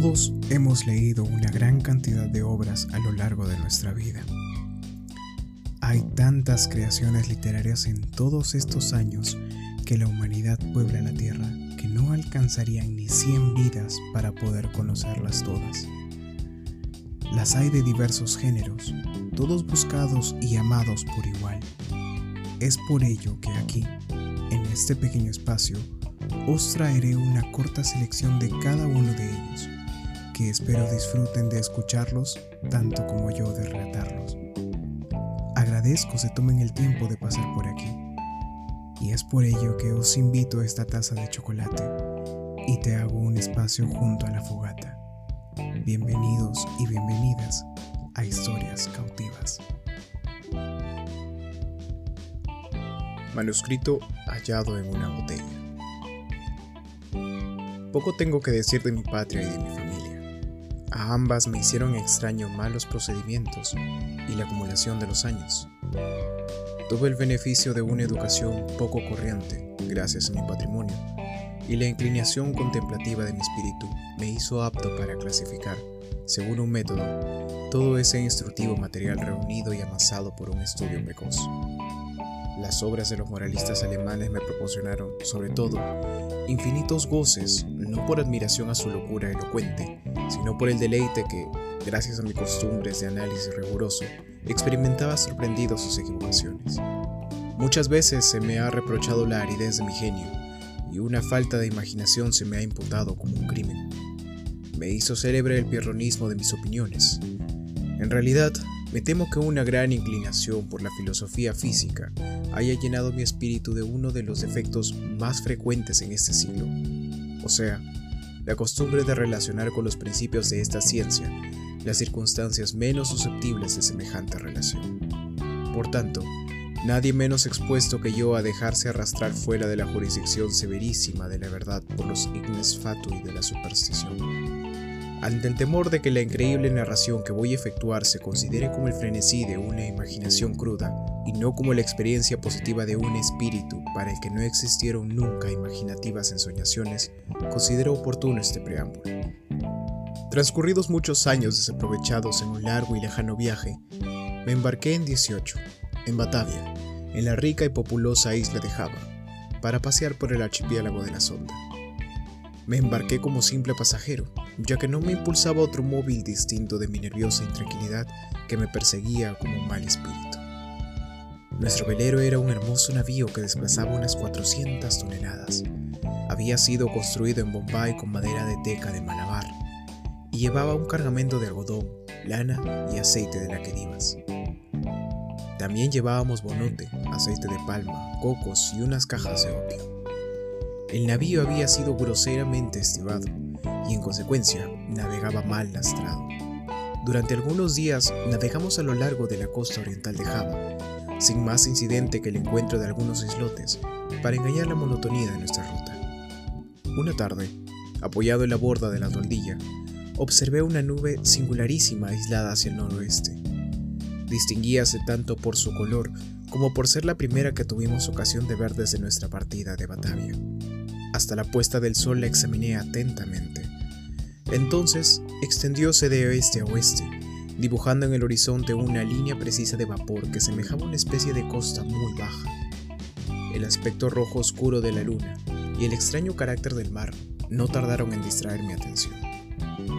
Todos hemos leído una gran cantidad de obras a lo largo de nuestra vida. Hay tantas creaciones literarias en todos estos años que la humanidad puebla la Tierra que no alcanzarían ni 100 vidas para poder conocerlas todas. Las hay de diversos géneros, todos buscados y amados por igual. Es por ello que aquí, en este pequeño espacio, os traeré una corta selección de cada uno de ellos que espero disfruten de escucharlos tanto como yo de relatarlos. Agradezco se tomen el tiempo de pasar por aquí, y es por ello que os invito a esta taza de chocolate y te hago un espacio junto a la fogata. Bienvenidos y bienvenidas a Historias Cautivas. Manuscrito hallado en una botella. Poco tengo que decir de mi patria y de mi a ambas me hicieron extraño malos procedimientos y la acumulación de los años. Tuve el beneficio de una educación poco corriente, gracias a mi patrimonio, y la inclinación contemplativa de mi espíritu me hizo apto para clasificar, según un método, todo ese instructivo material reunido y amasado por un estudio precoz. Las obras de los moralistas alemanes me proporcionaron, sobre todo, infinitos goces, no por admiración a su locura elocuente, sino por el deleite que, gracias a mis costumbres de análisis riguroso, experimentaba sorprendido sus equivocaciones. Muchas veces se me ha reprochado la aridez de mi genio, y una falta de imaginación se me ha imputado como un crimen. Me hizo célebre el pirronismo de mis opiniones. En realidad, me temo que una gran inclinación por la filosofía física haya llenado mi espíritu de uno de los defectos más frecuentes en este siglo, o sea, la costumbre de relacionar con los principios de esta ciencia las circunstancias menos susceptibles de semejante relación. Por tanto, nadie menos expuesto que yo a dejarse arrastrar fuera de la jurisdicción severísima de la verdad por los ignes fatui de la superstición. Ante el temor de que la increíble narración que voy a efectuar se considere como el frenesí de una imaginación cruda y no como la experiencia positiva de un espíritu para el que no existieron nunca imaginativas ensoñaciones, considero oportuno este preámbulo. Transcurridos muchos años desaprovechados en un largo y lejano viaje, me embarqué en 18, en Batavia, en la rica y populosa isla de Java, para pasear por el archipiélago de la Sonda. Me embarqué como simple pasajero, ya que no me impulsaba otro móvil distinto de mi nerviosa intranquilidad que me perseguía como un mal espíritu. Nuestro velero era un hermoso navío que desplazaba unas 400 toneladas. Había sido construido en Bombay con madera de teca de Malabar y llevaba un cargamento de algodón, lana y aceite de laquedivas. También llevábamos bonote, aceite de palma, cocos y unas cajas de opio. El navío había sido groseramente estivado y en consecuencia navegaba mal lastrado. Durante algunos días navegamos a lo largo de la costa oriental de Java, sin más incidente que el encuentro de algunos islotes para engañar la monotonía de nuestra ruta. Una tarde, apoyado en la borda de la toldilla, observé una nube singularísima aislada hacia el noroeste. Distinguíase tanto por su color como por ser la primera que tuvimos ocasión de ver desde nuestra partida de Batavia. Hasta la puesta del sol la examiné atentamente. Entonces extendióse de oeste a oeste, dibujando en el horizonte una línea precisa de vapor que semejaba una especie de costa muy baja. El aspecto rojo oscuro de la luna y el extraño carácter del mar no tardaron en distraer mi atención.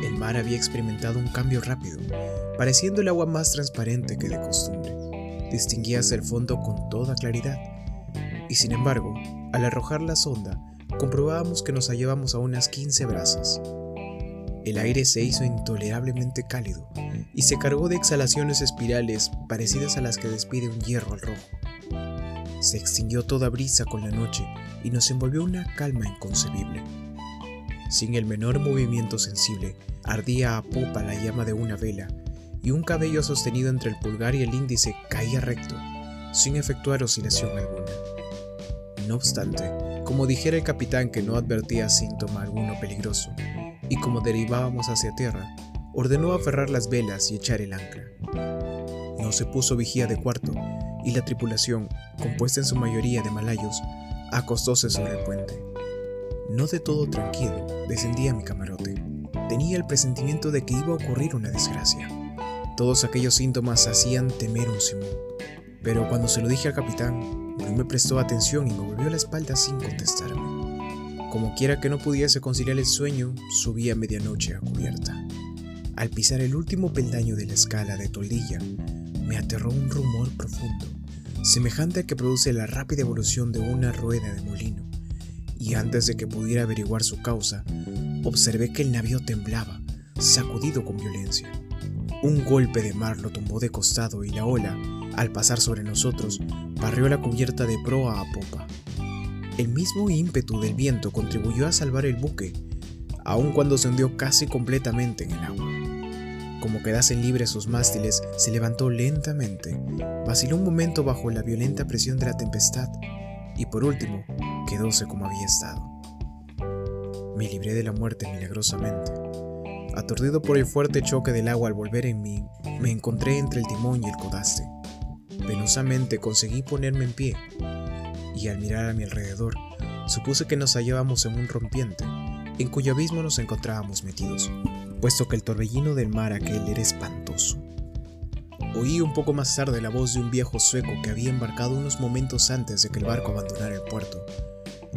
El mar había experimentado un cambio rápido, pareciendo el agua más transparente que de costumbre. Distinguíase el fondo con toda claridad, y sin embargo, al arrojar la sonda, comprobábamos que nos hallábamos a unas 15 brazas. El aire se hizo intolerablemente cálido y se cargó de exhalaciones espirales parecidas a las que despide un hierro al rojo. Se extinguió toda brisa con la noche y nos envolvió una calma inconcebible. Sin el menor movimiento sensible, ardía a popa la llama de una vela y un cabello sostenido entre el pulgar y el índice caía recto, sin efectuar oscilación alguna. No obstante, como dijera el capitán que no advertía síntoma alguno peligroso, y como derivábamos hacia tierra, ordenó aferrar las velas y echar el ancla. No se puso vigía de cuarto, y la tripulación, compuesta en su mayoría de malayos, acostóse sobre el puente. No de todo tranquilo, descendía mi camarote. tenía el presentimiento de que iba a ocurrir una desgracia. Todos aquellos síntomas hacían temer un Simón. Pero cuando se lo dije al capitán, no me prestó atención y me volvió la espalda sin contestarme. Como quiera que no pudiese conciliar el sueño, subí a medianoche a cubierta. Al pisar el último peldaño de la escala de toldilla, me aterró un rumor profundo, semejante al que produce la rápida evolución de una rueda de molino, y antes de que pudiera averiguar su causa, observé que el navío temblaba, sacudido con violencia. Un golpe de mar lo tumbó de costado y la ola, al pasar sobre nosotros, barrió la cubierta de proa a popa. El mismo ímpetu del viento contribuyó a salvar el buque, aun cuando se hundió casi completamente en el agua. Como quedasen libres sus mástiles, se levantó lentamente, vaciló un momento bajo la violenta presión de la tempestad y por último quedóse como había estado. Me libré de la muerte milagrosamente. Aturdido por el fuerte choque del agua al volver en mí, me encontré entre el timón y el codaste. Penosamente conseguí ponerme en pie, y al mirar a mi alrededor, supuse que nos hallábamos en un rompiente, en cuyo abismo nos encontrábamos metidos, puesto que el torbellino del mar aquel era espantoso. Oí un poco más tarde la voz de un viejo sueco que había embarcado unos momentos antes de que el barco abandonara el puerto.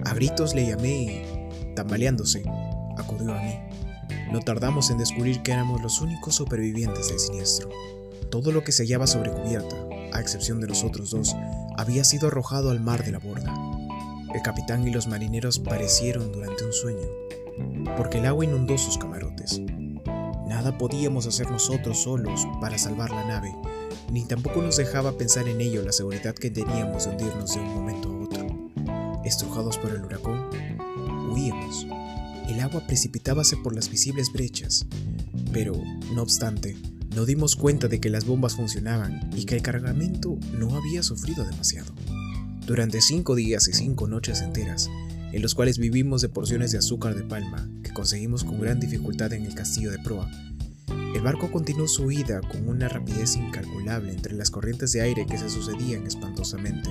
A gritos le llamé y, tambaleándose, acudió a mí. No tardamos en descubrir que éramos los únicos supervivientes del siniestro. Todo lo que se hallaba sobre cubierta, a excepción de los otros dos, había sido arrojado al mar de la borda. El capitán y los marineros parecieron durante un sueño, porque el agua inundó sus camarotes. Nada podíamos hacer nosotros solos para salvar la nave, ni tampoco nos dejaba pensar en ello la seguridad que teníamos de hundirnos de un momento a otro. Estrujados por el huracán, huíamos el agua precipitábase por las visibles brechas, pero, no obstante, no dimos cuenta de que las bombas funcionaban y que el cargamento no había sufrido demasiado. Durante cinco días y cinco noches enteras, en los cuales vivimos de porciones de azúcar de palma conseguimos con gran dificultad en el castillo de proa, el barco continuó su huida con una rapidez incalculable entre las corrientes de aire que se sucedían espantosamente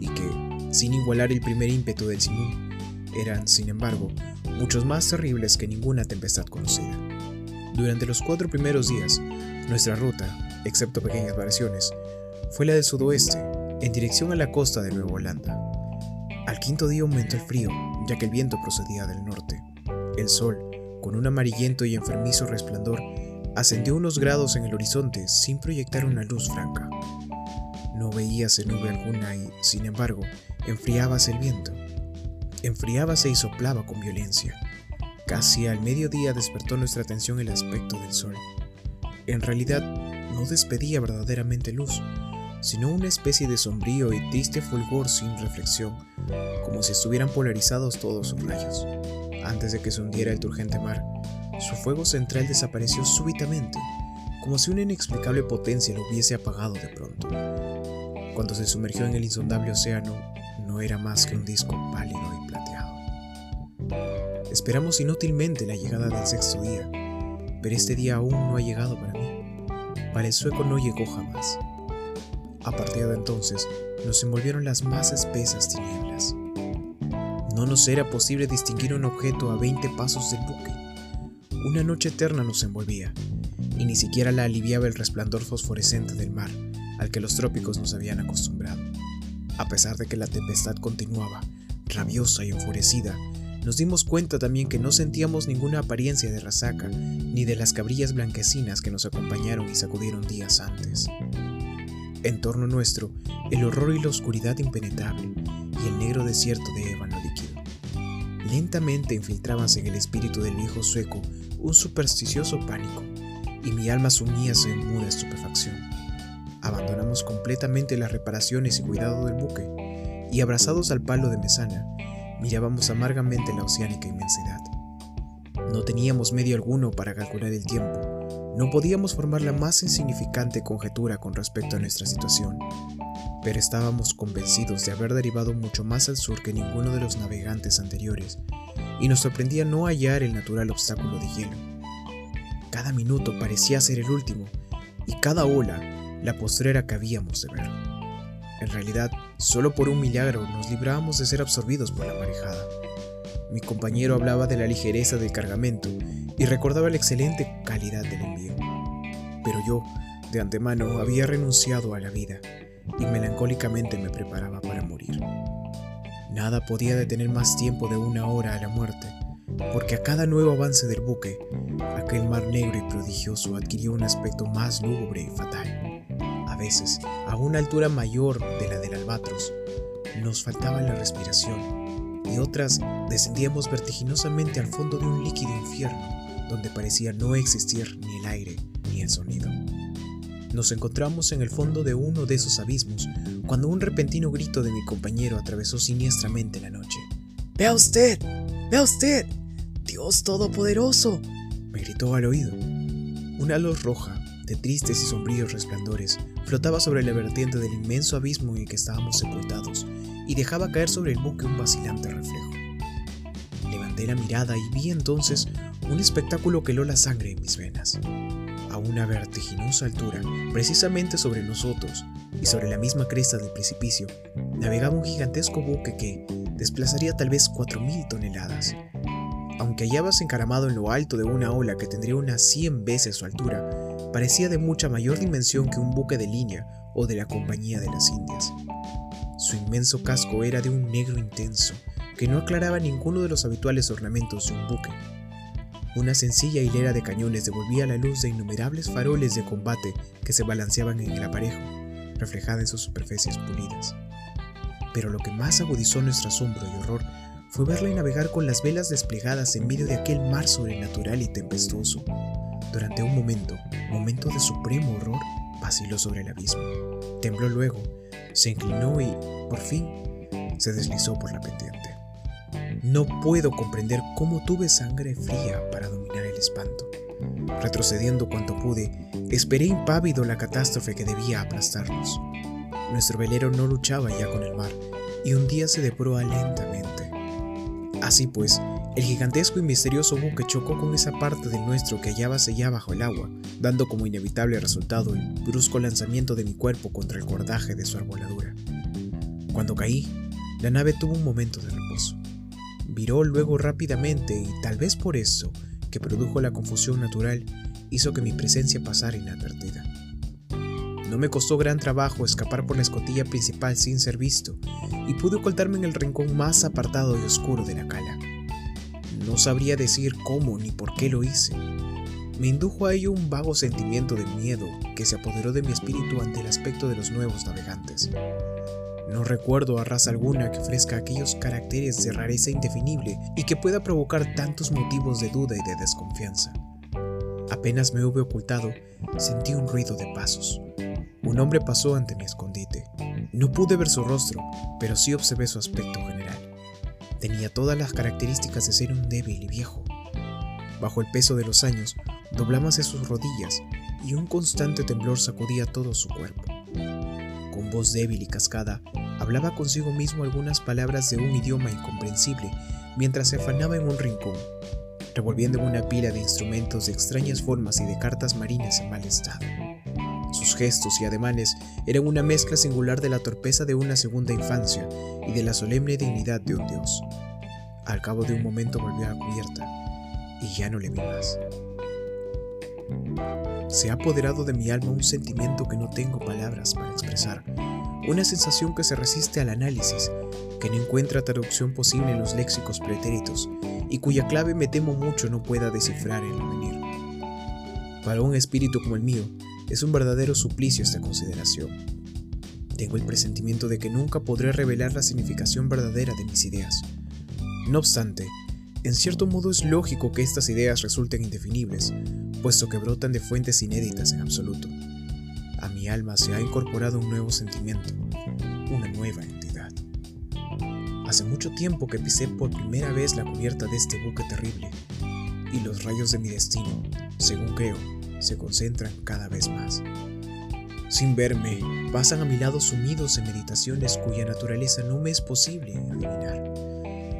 y que, sin igualar el primer ímpetu del simón, eran, sin embargo, muchos más terribles que ninguna tempestad conocida. Durante los cuatro primeros días, nuestra ruta, excepto pequeñas variaciones, fue la del sudoeste, en dirección a la costa de Nueva Holanda. Al quinto día aumentó el frío, ya que el viento procedía del norte. El sol, con un amarillento y enfermizo resplandor, ascendió unos grados en el horizonte sin proyectar una luz franca. No veíase nube alguna y, sin embargo, enfriábase el viento. Enfriábase y soplaba con violencia. Casi al mediodía despertó nuestra atención el aspecto del sol. En realidad, no despedía verdaderamente luz, sino una especie de sombrío y triste fulgor sin reflexión, como si estuvieran polarizados todos sus rayos. Antes de que se hundiera el turgente mar, su fuego central desapareció súbitamente, como si una inexplicable potencia lo hubiese apagado de pronto. Cuando se sumergió en el insondable océano, no era más que un disco pálido y plateado. Esperamos inútilmente la llegada del sexto día, pero este día aún no ha llegado para mí. Para el sueco no llegó jamás. A partir de entonces, nos envolvieron las más espesas tinieblas. No nos era posible distinguir un objeto a 20 pasos del buque. Una noche eterna nos envolvía, y ni siquiera la aliviaba el resplandor fosforescente del mar al que los trópicos nos habían acostumbrado. A pesar de que la tempestad continuaba, rabiosa y enfurecida, nos dimos cuenta también que no sentíamos ninguna apariencia de resaca, ni de las cabrillas blanquecinas que nos acompañaron y sacudieron días antes. En torno nuestro, el horror y la oscuridad impenetrable, y el negro desierto de ébano líquido. Lentamente infiltrábase en el espíritu del viejo sueco un supersticioso pánico, y mi alma sumíase en muda estupefacción abandonamos completamente las reparaciones y cuidado del buque, y abrazados al palo de mesana, mirábamos amargamente la oceánica inmensidad. No teníamos medio alguno para calcular el tiempo, no podíamos formar la más insignificante conjetura con respecto a nuestra situación, estábamos convencidos de haber derivado mucho más al sur que ninguno de los navegantes anteriores, y nos sorprendía no hallar el natural obstáculo de hielo. Cada minuto parecía ser el último, y cada ola la postrera que habíamos de ver. En realidad, solo por un milagro nos librábamos de ser absorbidos por la marejada. Mi compañero hablaba de la ligereza del cargamento y recordaba la excelente calidad del envío. Pero yo, de antemano, había renunciado a la vida y melancólicamente me preparaba para morir. Nada podía detener más tiempo de una hora a la muerte, porque a cada nuevo avance del buque, aquel mar negro y prodigioso adquirió un aspecto más lúgubre y fatal. A veces, a una altura mayor de la del albatros, nos faltaba la respiración y otras descendíamos vertiginosamente al fondo de un líquido infierno donde parecía no existir ni el aire ni el sonido. Nos encontramos en el fondo de uno de esos abismos cuando un repentino grito de mi compañero atravesó siniestramente la noche. ¡Vea usted! ¡Vea usted! ¡Dios Todopoderoso! me gritó al oído. Una luz roja, de tristes y sombríos resplandores, flotaba sobre la vertiente del inmenso abismo en el que estábamos sepultados y dejaba caer sobre el buque un vacilante reflejo. Levanté la mirada y vi entonces un espectáculo que heló la sangre en mis venas una vertiginosa altura, precisamente sobre nosotros y sobre la misma cresta del precipicio, navegaba un gigantesco buque que desplazaría tal vez 4.000 toneladas. Aunque hallabas encaramado en lo alto de una ola que tendría unas 100 veces su altura, parecía de mucha mayor dimensión que un buque de línea o de la Compañía de las Indias. Su inmenso casco era de un negro intenso, que no aclaraba ninguno de los habituales ornamentos de un buque. Una sencilla hilera de cañones devolvía la luz de innumerables faroles de combate que se balanceaban en el aparejo, reflejada en sus superficies pulidas. Pero lo que más agudizó nuestro asombro y horror fue verle navegar con las velas desplegadas en medio de aquel mar sobrenatural y tempestuoso. Durante un momento, momento de supremo horror, vaciló sobre el abismo. Tembló luego, se inclinó y, por fin, se deslizó por la pendiente. No puedo comprender cómo tuve sangre fría para dominar el espanto. Retrocediendo cuanto pude, esperé impávido la catástrofe que debía aplastarnos. Nuestro velero no luchaba ya con el mar y un día se deproa lentamente. Así pues, el gigantesco y misterioso buque chocó con esa parte del nuestro que hallábase ya bajo el agua, dando como inevitable resultado el brusco lanzamiento de mi cuerpo contra el cordaje de su arboladura. Cuando caí, la nave tuvo un momento de reposo viró luego rápidamente y tal vez por eso, que produjo la confusión natural, hizo que mi presencia pasara inadvertida. No me costó gran trabajo escapar por la escotilla principal sin ser visto, y pude ocultarme en el rincón más apartado y oscuro de la cala. No sabría decir cómo ni por qué lo hice. Me indujo a ello un vago sentimiento de miedo que se apoderó de mi espíritu ante el aspecto de los nuevos navegantes. No recuerdo a raza alguna que ofrezca aquellos caracteres de rareza indefinible y que pueda provocar tantos motivos de duda y de desconfianza. Apenas me hube ocultado, sentí un ruido de pasos. Un hombre pasó ante mi escondite. No pude ver su rostro, pero sí observé su aspecto general. Tenía todas las características de ser un débil y viejo. Bajo el peso de los años, doblábase sus rodillas y un constante temblor sacudía todo su cuerpo. Con voz débil y cascada, hablaba consigo mismo algunas palabras de un idioma incomprensible mientras se afanaba en un rincón, revolviendo en una pila de instrumentos de extrañas formas y de cartas marinas en mal estado. Sus gestos y ademanes eran una mezcla singular de la torpeza de una segunda infancia y de la solemne dignidad de un dios. Al cabo de un momento volvió a la cubierta y ya no le vi más. Se ha apoderado de mi alma un sentimiento que no tengo palabras para expresar, una sensación que se resiste al análisis, que no encuentra traducción posible en los léxicos pretéritos y cuya clave me temo mucho no pueda descifrar en lo venir. Para un espíritu como el mío, es un verdadero suplicio esta consideración. Tengo el presentimiento de que nunca podré revelar la significación verdadera de mis ideas. No obstante, en cierto modo es lógico que estas ideas resulten indefinibles, puesto que brotan de fuentes inéditas en absoluto. A mi alma se ha incorporado un nuevo sentimiento, una nueva entidad. Hace mucho tiempo que pisé por primera vez la cubierta de este buque terrible, y los rayos de mi destino, según creo, se concentran cada vez más. Sin verme, pasan a mi lado sumidos en meditaciones cuya naturaleza no me es posible adivinar.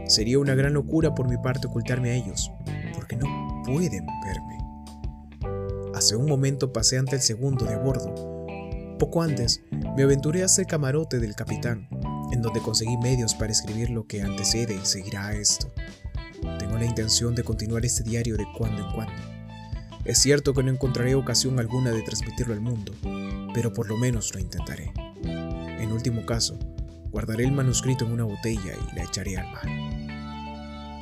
Sería una gran locura por mi parte ocultarme a ellos, porque no pueden verme. Hace un momento pasé ante el segundo de bordo. Poco antes, me aventuré hacia el camarote del capitán, en donde conseguí medios para escribir lo que antecede y seguirá a esto. Tengo la intención de continuar este diario de cuando en cuando. Es cierto que no encontraré ocasión alguna de transmitirlo al mundo, pero por lo menos lo intentaré. En último caso, guardaré el manuscrito en una botella y la echaré al mar.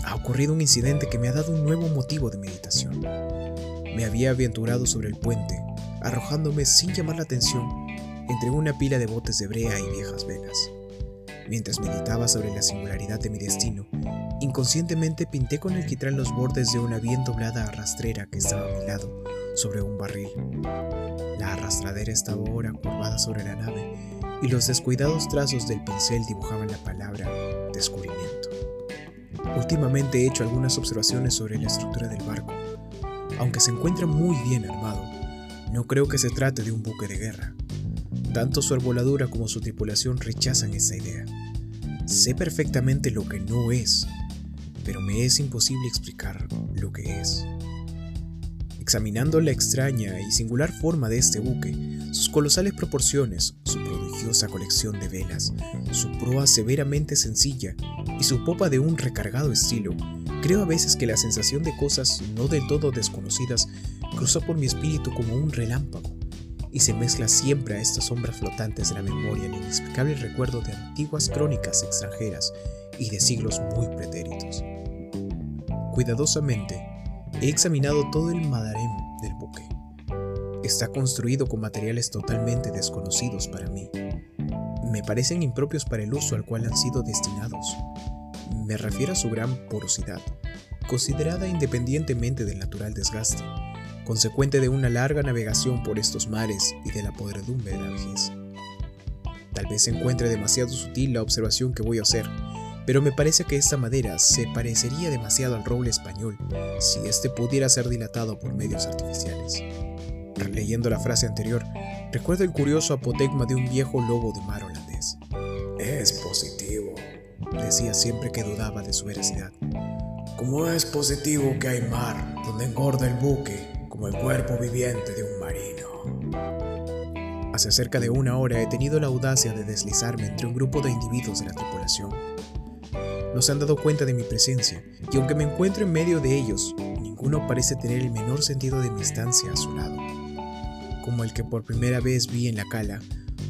Ha ocurrido un incidente que me ha dado un nuevo motivo de meditación. Me había aventurado sobre el puente, arrojándome sin llamar la atención entre una pila de botes de brea y viejas velas. Mientras meditaba sobre la singularidad de mi destino, inconscientemente pinté con el quitrán los bordes de una bien doblada arrastrera que estaba a mi lado, sobre un barril. La arrastradera estaba ahora curvada sobre la nave y los descuidados trazos del pincel dibujaban la palabra descubrimiento. Últimamente he hecho algunas observaciones sobre la estructura del barco. Aunque se encuentra muy bien armado, no creo que se trate de un buque de guerra. Tanto su arboladura como su tripulación rechazan esa idea. Sé perfectamente lo que no es, pero me es imposible explicar lo que es. Examinando la extraña y singular forma de este buque, sus colosales proporciones, su prodigiosa colección de velas, su proa severamente sencilla y su popa de un recargado estilo, creo a veces que la sensación de cosas no del todo desconocidas cruza por mi espíritu como un relámpago y se mezcla siempre a estas sombras flotantes de la memoria el inexplicable recuerdo de antiguas crónicas extranjeras y de siglos muy pretéritos. Cuidadosamente, he examinado todo el madarem del buque. Está construido con materiales totalmente desconocidos para mí. Me parecen impropios para el uso al cual han sido destinados. Me refiero a su gran porosidad, considerada independientemente del natural desgaste consecuente de una larga navegación por estos mares y de la podredumbre de la vejez. Tal vez se encuentre demasiado sutil la observación que voy a hacer, pero me parece que esta madera se parecería demasiado al roble español si éste pudiera ser dilatado por medios artificiales. Releyendo la frase anterior, recuerdo el curioso apotegma de un viejo lobo de mar holandés. Es positivo, decía siempre que dudaba de su veracidad. ¿Cómo es positivo que hay mar donde engorda el buque como el cuerpo viviente de un marino. Hace cerca de una hora he tenido la audacia de deslizarme entre un grupo de individuos de la tripulación. No se han dado cuenta de mi presencia, y aunque me encuentro en medio de ellos, ninguno parece tener el menor sentido de mi estancia a su lado. Como el que por primera vez vi en la cala,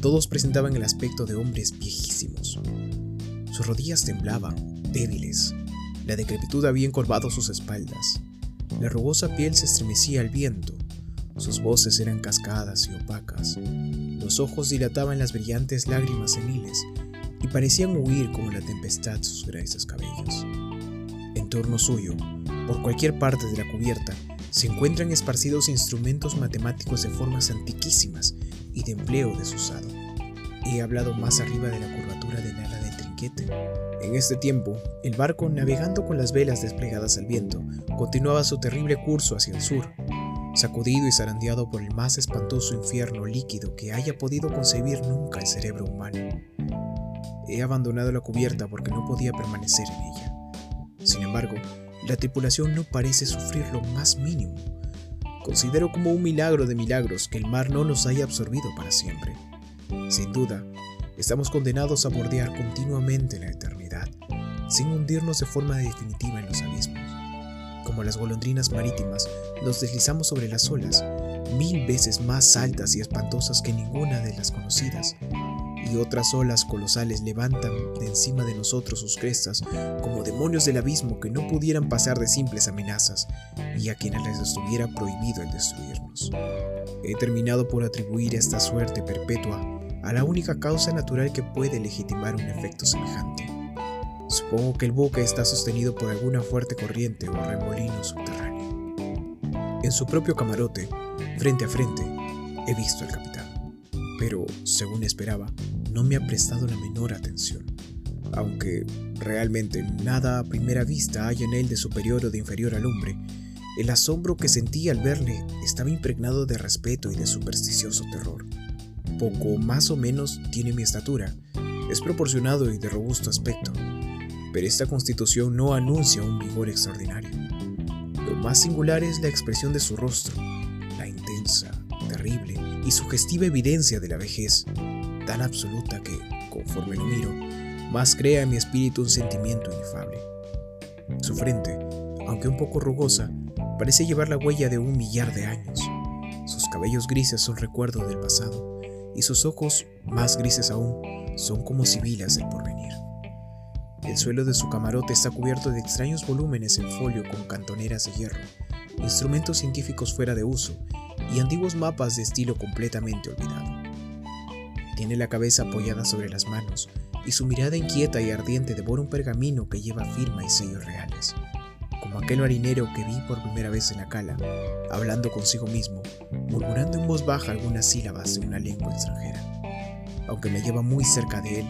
todos presentaban el aspecto de hombres viejísimos. Sus rodillas temblaban, débiles. La decrepitud había encorvado sus espaldas. La rugosa piel se estremecía al viento, sus voces eran cascadas y opacas, los ojos dilataban las brillantes lágrimas seniles y parecían huir como la tempestad sus grises cabellos. En torno suyo, por cualquier parte de la cubierta, se encuentran esparcidos instrumentos matemáticos de formas antiquísimas y de empleo desusado. He hablado más arriba de la curvatura del ala del trinquete. En este tiempo, el barco, navegando con las velas desplegadas al viento, continuaba su terrible curso hacia el sur, sacudido y zarandeado por el más espantoso infierno líquido que haya podido concebir nunca el cerebro humano. He abandonado la cubierta porque no podía permanecer en ella. Sin embargo, la tripulación no parece sufrir lo más mínimo. Considero como un milagro de milagros que el mar no nos haya absorbido para siempre. Sin duda, estamos condenados a bordear continuamente la eternidad, sin hundirnos de forma definitiva en los abismos como las golondrinas marítimas, nos deslizamos sobre las olas, mil veces más altas y espantosas que ninguna de las conocidas, y otras olas colosales levantan de encima de nosotros sus crestas como demonios del abismo que no pudieran pasar de simples amenazas y a quienes les estuviera prohibido el destruirnos. He terminado por atribuir esta suerte perpetua a la única causa natural que puede legitimar un efecto semejante Supongo que el buque está sostenido por alguna fuerte corriente o remolino subterráneo. En su propio camarote, frente a frente, he visto al capitán, pero, según esperaba, no me ha prestado la menor atención, aunque realmente nada a primera vista hay en él de superior o de inferior al hombre. El asombro que sentí al verle estaba impregnado de respeto y de supersticioso terror. Poco más o menos tiene mi estatura, es proporcionado y de robusto aspecto, pero esta constitución no anuncia un vigor extraordinario. Lo más singular es la expresión de su rostro, la intensa, terrible y sugestiva evidencia de la vejez, tan absoluta que, conforme lo miro, más crea en mi espíritu un sentimiento inefable. Su frente, aunque un poco rugosa, parece llevar la huella de un millar de años. Sus cabellos grises son recuerdo del pasado, y sus ojos, más grises aún, son como sibilas del porvenir. El suelo de su camarote está cubierto de extraños volúmenes en folio con cantoneras de hierro, instrumentos científicos fuera de uso y antiguos mapas de estilo completamente olvidado. Tiene la cabeza apoyada sobre las manos y su mirada inquieta y ardiente devora un pergamino que lleva firma y sellos reales, como aquel marinero que vi por primera vez en la cala, hablando consigo mismo, murmurando en voz baja algunas sílabas de una lengua extranjera. Aunque me lleva muy cerca de él,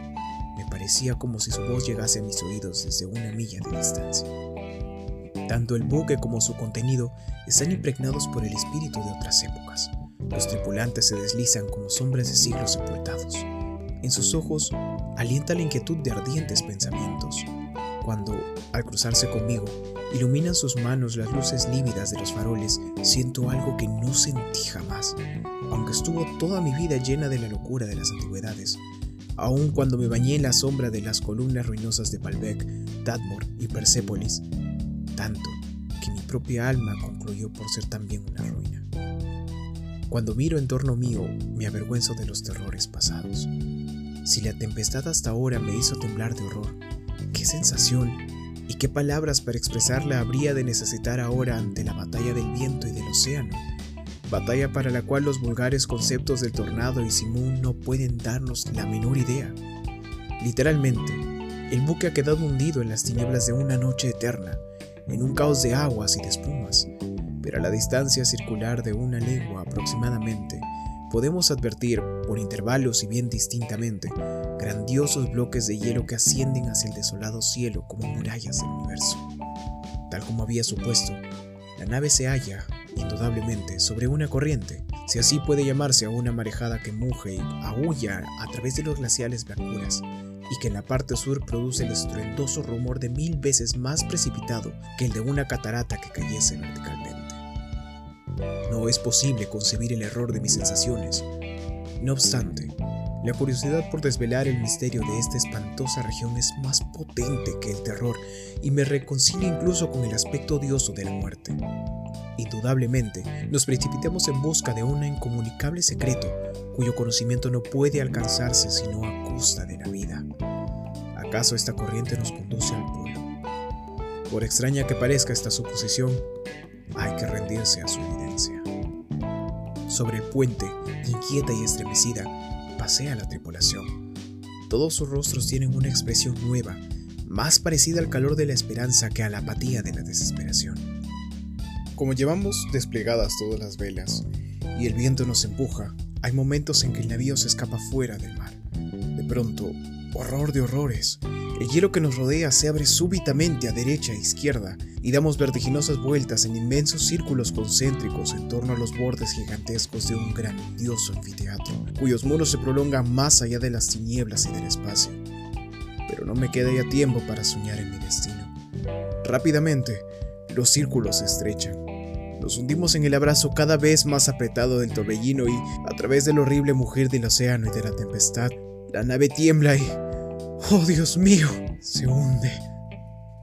me parecía como si su voz llegase a mis oídos desde una milla de distancia. Tanto el buque como su contenido están impregnados por el espíritu de otras épocas. Los tripulantes se deslizan como sombras de siglos sepultados. En sus ojos alienta la inquietud de ardientes pensamientos. Cuando, al cruzarse conmigo, iluminan sus manos las luces lívidas de los faroles, siento algo que no sentí jamás, aunque estuvo toda mi vida llena de la locura de las antigüedades. Aun cuando me bañé en la sombra de las columnas ruinosas de Palbec, Tadmor y Persépolis, tanto que mi propia alma concluyó por ser también una ruina. Cuando miro en torno mío, me avergüenzo de los terrores pasados. Si la tempestad hasta ahora me hizo temblar de horror, qué sensación y qué palabras para expresarla habría de necesitar ahora ante la batalla del viento y del océano, batalla para la cual los vulgares conceptos del tornado y simón no pueden darnos la menor idea. Literalmente, el buque ha quedado hundido en las tinieblas de una noche eterna, en un caos de aguas y de espumas, pero a la distancia circular de una legua aproximadamente, podemos advertir, por intervalos y bien distintamente, grandiosos bloques de hielo que ascienden hacia el desolado cielo como murallas del universo. Tal como había supuesto, la nave se halla, indudablemente, sobre una corriente, si así puede llamarse a una marejada que muge y aúlla a través de los glaciales blancura y que en la parte sur produce el estruendoso rumor de mil veces más precipitado que el de una catarata que cayese verticalmente. No es posible concebir el error de mis sensaciones. No obstante, la curiosidad por desvelar el misterio de esta espantosa región es más potente que el terror y me reconcilia incluso con el aspecto odioso de la muerte. Indudablemente, nos precipitamos en busca de un incomunicable secreto cuyo conocimiento no puede alcanzarse sino a costa de la vida. ¿Acaso esta corriente nos conduce al polo? Por extraña que parezca esta suposición, hay que rendirse a su evidencia. Sobre el puente, inquieta y estremecida, pasea la tripulación. Todos sus rostros tienen una expresión nueva, más parecida al calor de la esperanza que a la apatía de la desesperación. Como llevamos desplegadas todas las velas y el viento nos empuja, hay momentos en que el navío se escapa fuera del mar. De pronto, horror de horrores, el hielo que nos rodea se abre súbitamente a derecha e izquierda y damos vertiginosas vueltas en inmensos círculos concéntricos en torno a los bordes gigantescos de un grandioso anfiteatro, cuyos muros se prolongan más allá de las tinieblas y del espacio. Pero no me queda ya tiempo para soñar en mi destino. Rápidamente, los círculos se estrechan. Nos hundimos en el abrazo cada vez más apretado del torbellino y, a través del horrible mugir del océano y de la tempestad, la nave tiembla y... ¡Oh, Dios mío! Se hunde.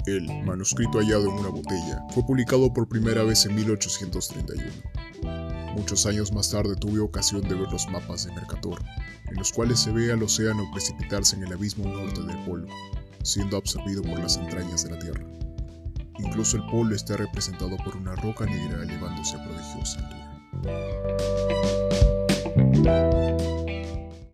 El manuscrito hallado en una botella fue publicado por primera vez en 1831. Muchos años más tarde tuve ocasión de ver los mapas de Mercator, en los cuales se ve al océano precipitarse en el abismo norte del polo, siendo absorbido por las entrañas de la Tierra. Incluso el polo está representado por una roca negra elevándose a prodigiosa altura.